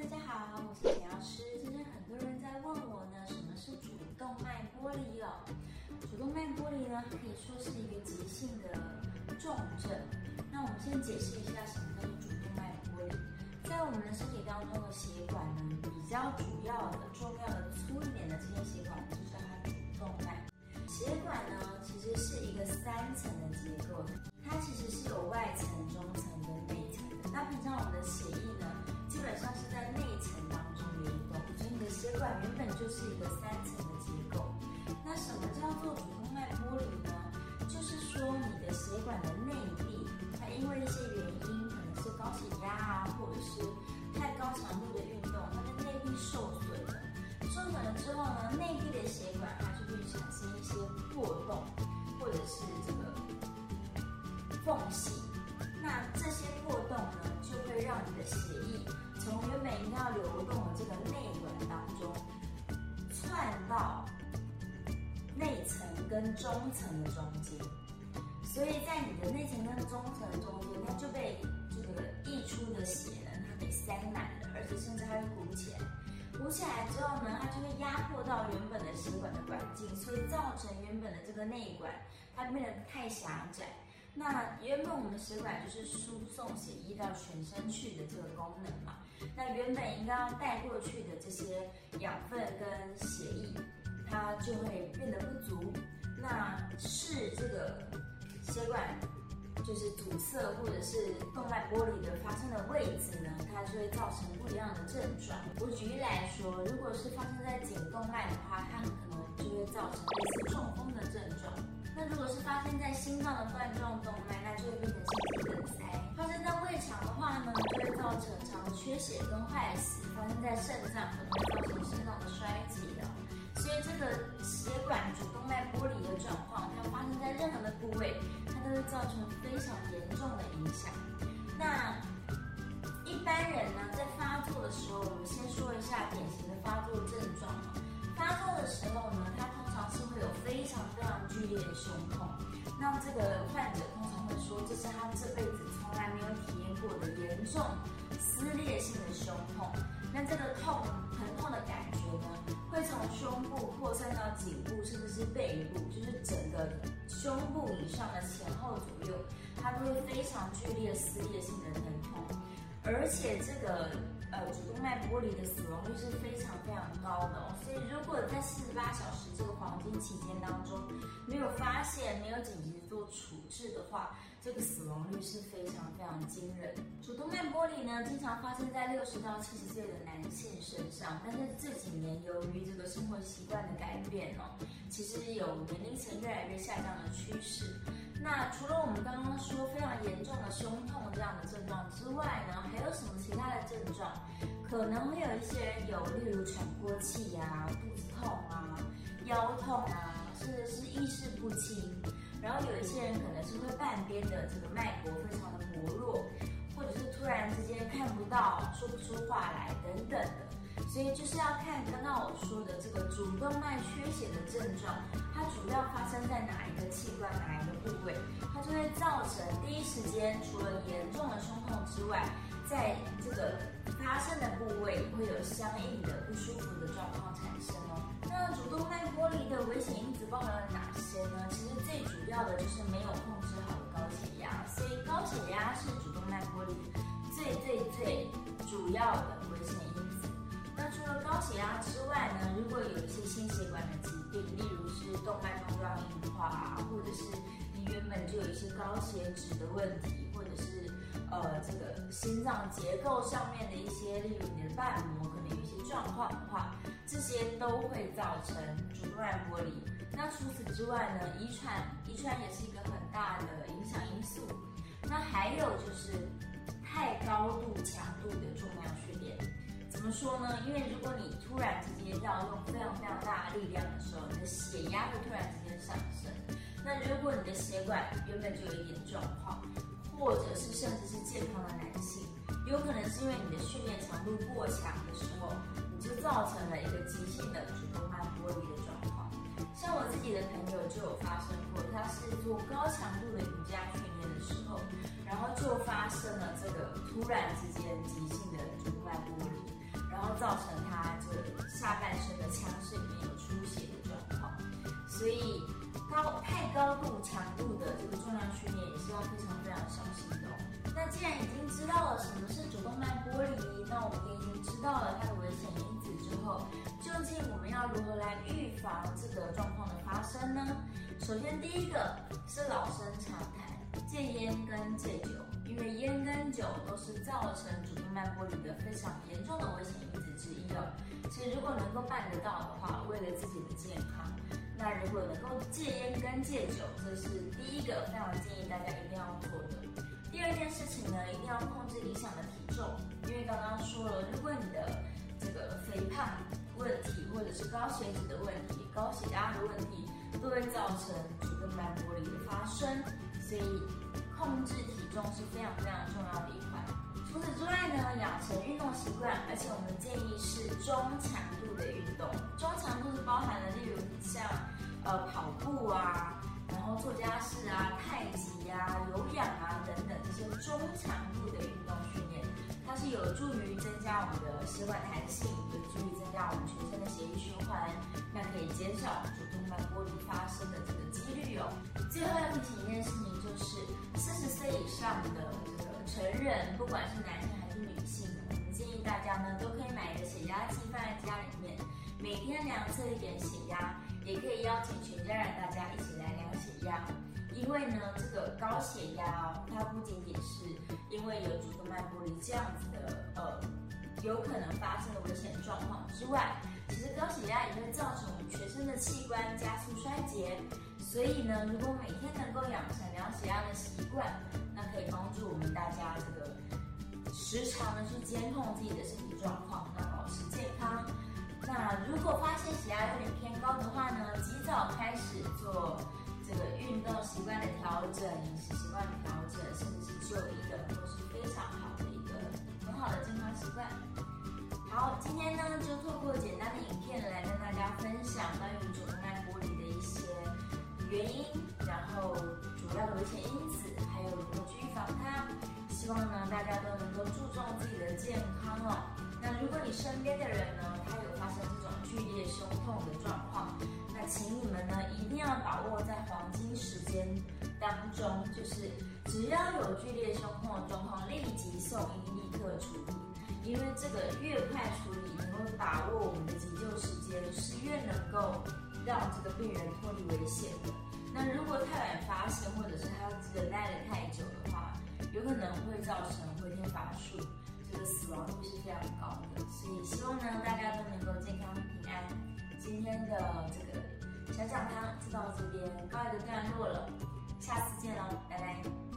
大家好，我是田老师。最近很多人在问我呢，什么是主动脉剥离哦？主动脉剥离呢，可以说是一个急性的重症。那我们先解释一下什么叫做主动脉剥离。在我们的身体当中的血管呢，比较主要的、重要的、粗一点的这些血管，就叫它主动脉。血管呢，其实是一个三层的结构，它其实是有外层、中层跟内层的。那平常我们的血液呢，基本上是在内层当中流动，所以你的血管原本就是一个三层的结构。那什么叫做主动脉剥离呢？就是说你的血管的内壁，它因为一些原因，可能是高血压啊，或者是太高强度的运动，它的内壁受损了。受损了之后呢，内壁的血管它就会产生一些破洞，或者是这个缝隙。那这些，你的血液从原本应该要流动的这个内管当中，窜到内层跟中层的中间。所以在你的内层跟中层中间，它就被这个溢出的血呢，它给塞满了，而且甚至还会鼓起来。鼓起来之后呢，它就会压迫到原本的血管的管径，所以造成原本的这个内管它变得太狭窄。那原本我们的血管就是输送血液到全身去的这个功能嘛，那原本应该要带过去的这些养分跟血液，它就会变得不足。那是这个血管。就是阻塞或者是动脉剥离的发生的位置呢，它就会造成不一样的症状。我举例来说，如果是发生在颈动脉的话，它很可能就会造成类似中风的症状。那如果是发生在心脏的冠状动脉，那就会变成心肌梗塞。发生在胃肠的话呢，就会造成肠缺血跟坏死。发生在肾脏，可能造成肾脏的衰竭的。所以这个血管主动脉剥离的状况，它发生在任何的部位。它都会造成非常严重的影响。那一般人呢，在发作的时候，我们这个患者通常会说，这是他这辈子从来没有体验过的严重撕裂性的胸痛。那这个痛疼痛的感觉呢，会从胸部扩散到颈部，甚至是背部，就是整个胸部以上的前后左右，它都会非常剧烈撕裂性的疼痛。而且这个呃主动脉剥离的死亡率是非常非常高的哦，所以在四十八小时这个黄金期间当中没有发现、没有紧急做处置的话，这个死亡率是非常非常惊人。主动脉剥离呢，经常发生在六十到七十岁的男性身上，但是这几年由于这个生活习惯的改变哦，其实有年龄层越来越下降的趋势。那除了我们刚刚说非常严重的胸痛这样的症状之外呢，还有什么其他的症状？可能会有一些人有，例如喘不过气啊、肚子痛啊、腰痛啊，甚至是意识不清。然后有一些人可能是会半边的这个脉搏非常的薄弱，或者是突然之间看不到、说不出话来等等的。所以就是要看刚刚我说的这个主动脉缺血的症状，它主要发生在哪一个器官、哪一个部位，它就会造成第一时间除了严重的胸痛之外，在这个发生的部位会有相应的不舒服的状况产生哦。那主动脉剥离的危险因子包含了哪些呢？其实最主要的就是没有控制好的高血压，所以高血压是主动脉剥离最最最主要的危险因子。那除了高血压之外呢，如果有一些心血管的疾病，例如是动脉粥状硬化啊，或者是你原本就有一些高血脂的问题，呃这个心脏结构上面的一些，例如你的瓣膜可能有一些状况的话，这些都会造成主动脉剥离。那除此之外呢，遗传遗传也是一个很大的影响因素。那还有就是太高度强度的重量训练。怎么说呢？因为如果你突然之间要用非常非常大的力量的时候，你的血压会突然之间上升。那如果你的血管原本就有一点状况，或者是甚至是健康的男性，有可能是因为你的训练强度过强的时候，你就造成了一个急性的主动脉剥离的状况。像我自己的朋友就有发生过，他是做高强度的瑜伽训练的时候，然后就发生了这个突然之间急性的主动脉剥离。然后造成他这下半身的腔室里面有出血的状况。所以高太高度强度的这个重量训练也是要非常非常小心的。那既然已经知道了什么是主动脉剥离，那我们也已经知道了它的危险因子之后，究竟我们要如何来预防这个状况的发生呢？首先，第一个是老生常谈，戒烟跟戒酒，因为烟跟酒都是造成主动脉剥离的非常严重的危险因子之一哦。其实如果能够办得到的话，为了自己的健康，那如果能够戒烟跟戒酒，这是第一个非常建议大家一定要做的。第二件事情呢，一定要控制理想的体重，因为刚刚说了，如果你的这个肥胖问题，或者是高血脂的问题、高血压的问题。都会造成主动脉剥离的发生，所以控制体重是非常非常重要的一环。除此之外呢，养成运动习惯，而且我们建议是中强度的运动。中强呃跑步啊，然后做家事啊、太极啊、有氧啊等等这些中强度的运动训练，它是有助于增加我们的血管弹性，有助于增加我们全身的血液循环，那可以减少主动脉剥离发生的这个几率哦。最后要提醒一件事情，就是四十岁以上的这个成人，不管是男性还是女性，我们建议大家呢都可以买一个血压计放在家里面，每天量测一点血压，也可以邀请全家人大家一起来量血压。因为呢，这个高血压哦，它不仅仅是因为有主动脉剥离这样子的呃有可能发生的危险状况之外。其实高血压也会造成我们全身的器官加速衰竭，所以呢，如果每天能够养成量血压的习惯，那可以帮助我们大家这个时常的去监控自己的身体状况，那保持健康。那如果发现血压有点偏高的话呢，及早开始做这个运动习惯的调整、饮食习惯的调整，甚至是就医的，都是非常好的一个很好的健康习惯。好，今天呢就透过简单的影片来跟大家分享关于主动脉剥离的一些原因，然后主要的危险因子，还有如何去预防它。希望呢大家都能够注重自己的健康哦。如果你身边的人呢，他有发生这种剧烈胸痛的状况，那请你们呢一定要把握在黄金时间当中，就是只要有剧烈胸痛的状况，立即送医，立刻处理。因为这个越快处理，能够把握我们的急救时间，是越能够让这个病人脱离危险的。那如果太晚发现，或者是他忍耐了太久的话，有可能会造成会的这个小讲堂就到这边告一个段落了，下次见喽，拜拜。